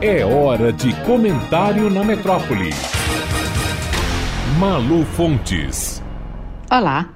É hora de comentário na metrópole. Malu Fontes. Olá,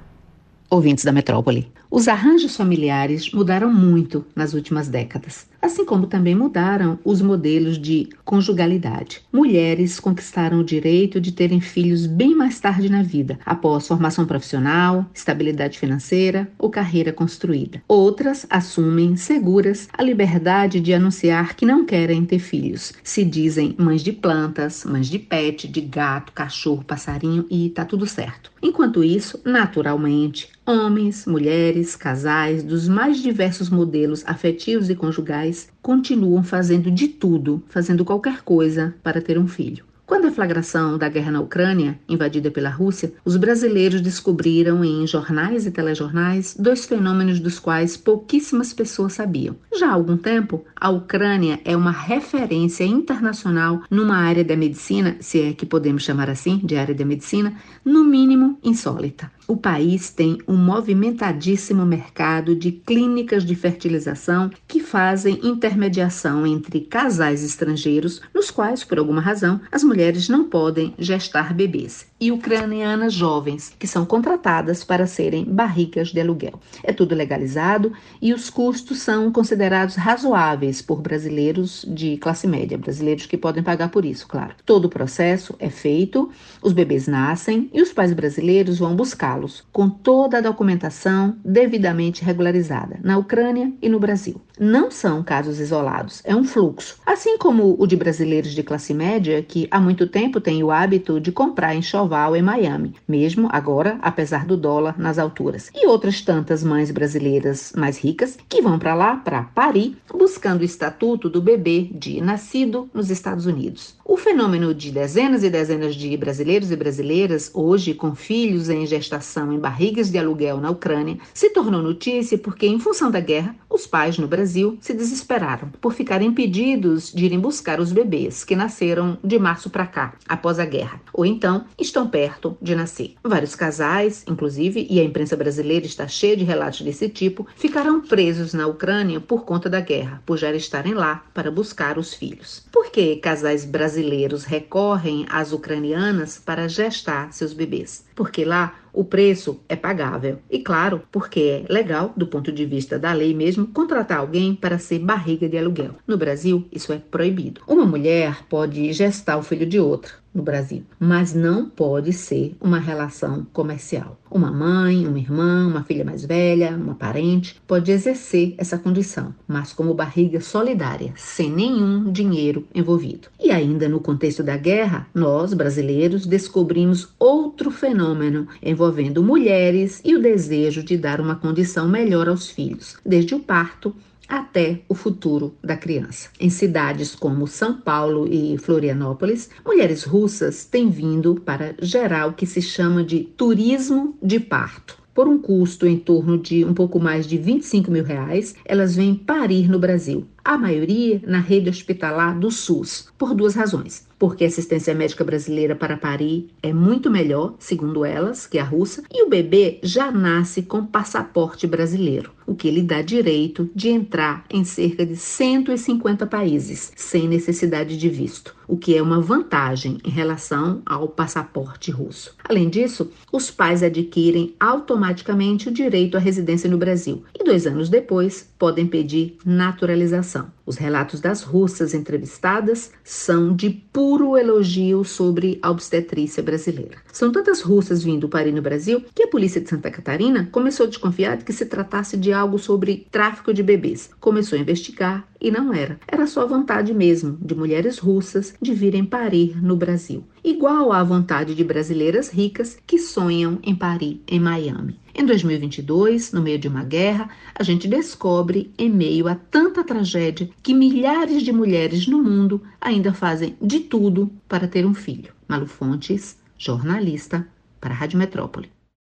ouvintes da metrópole. Os arranjos familiares mudaram muito nas últimas décadas, assim como também mudaram os modelos de conjugalidade. Mulheres conquistaram o direito de terem filhos bem mais tarde na vida, após formação profissional, estabilidade financeira ou carreira construída. Outras assumem seguras a liberdade de anunciar que não querem ter filhos. Se dizem mães de plantas, mães de pet, de gato, cachorro, passarinho e tá tudo certo. Enquanto isso, naturalmente, homens, mulheres, casais dos mais diversos modelos afetivos e conjugais continuam fazendo de tudo, fazendo qualquer coisa para ter um filho. Com a deflagração da guerra na Ucrânia, invadida pela Rússia, os brasileiros descobriram em jornais e telejornais dois fenômenos dos quais pouquíssimas pessoas sabiam. Já há algum tempo, a Ucrânia é uma referência internacional numa área da medicina, se é que podemos chamar assim, de área da medicina, no mínimo insólita. O país tem um movimentadíssimo mercado de clínicas de fertilização que fazem intermediação entre casais estrangeiros, nos quais, por alguma razão, as mulheres não podem gestar bebês, e ucranianas jovens, que são contratadas para serem barrigas de aluguel. É tudo legalizado e os custos são considerados razoáveis por brasileiros de classe média, brasileiros que podem pagar por isso, claro. Todo o processo é feito, os bebês nascem e os pais brasileiros vão buscá-los com toda a documentação devidamente regularizada na Ucrânia e no Brasil. Não são casos isolados, é um fluxo. Assim como o de brasileiros de classe média que há tempo têm o hábito de comprar enxoval em Miami, mesmo agora, apesar do dólar nas alturas. E outras tantas mães brasileiras mais ricas que vão para lá para parir, buscando o estatuto do bebê de nascido nos Estados Unidos. O fenômeno de dezenas e dezenas de brasileiros e brasileiras hoje com filhos em gestação em barrigas de aluguel na Ucrânia se tornou notícia porque, em função da guerra, os pais no Brasil se desesperaram por ficarem impedidos de irem buscar os bebês que nasceram de março para cá, após a guerra, ou então estão perto de nascer. Vários casais, inclusive, e a imprensa brasileira está cheia de relatos desse tipo, ficaram presos na Ucrânia por conta da guerra, por já estarem lá para buscar os filhos. Por que casais brasileiros recorrem às ucranianas para gestar seus bebês? Porque lá o preço é pagável. E claro, porque é legal, do ponto de vista da lei mesmo, contratar alguém para ser barriga de aluguel. No Brasil, isso é proibido. Uma mulher pode gestar o filho de outra no Brasil, mas não pode ser uma relação comercial. Uma mãe, uma irmã, uma filha mais velha, uma parente pode exercer essa condição, mas como barriga solidária, sem nenhum dinheiro envolvido. E ainda no contexto da guerra, nós, brasileiros, descobrimos outro fenômeno envolvendo mulheres e o desejo de dar uma condição melhor aos filhos, desde o parto até o futuro da criança. Em cidades como São Paulo e Florianópolis, mulheres russas têm vindo para gerar o que se chama de turismo de parto. Por um custo em torno de um pouco mais de 25 mil reais, elas vêm parir no Brasil, a maioria na rede hospitalar do SUS, por duas razões porque a assistência médica brasileira para parir é muito melhor, segundo elas, que a russa, e o bebê já nasce com passaporte brasileiro, o que lhe dá direito de entrar em cerca de 150 países, sem necessidade de visto, o que é uma vantagem em relação ao passaporte russo. Além disso, os pais adquirem automaticamente o direito à residência no Brasil e dois anos depois podem pedir naturalização. Os relatos das russas entrevistadas são de puro elogio sobre a obstetrícia brasileira. São tantas russas vindo parir no Brasil que a polícia de Santa Catarina começou a desconfiar de que se tratasse de algo sobre tráfico de bebês. Começou a investigar e não era. Era só vontade mesmo de mulheres russas de virem parir no Brasil, igual à vontade de brasileiras ricas que sonham em parir em Miami. Em 2022, no meio de uma guerra, a gente descobre, em meio a tanta tragédia, que milhares de mulheres no mundo ainda fazem de tudo para ter um filho. Malu Fontes, jornalista, para a Rádio Metrópole.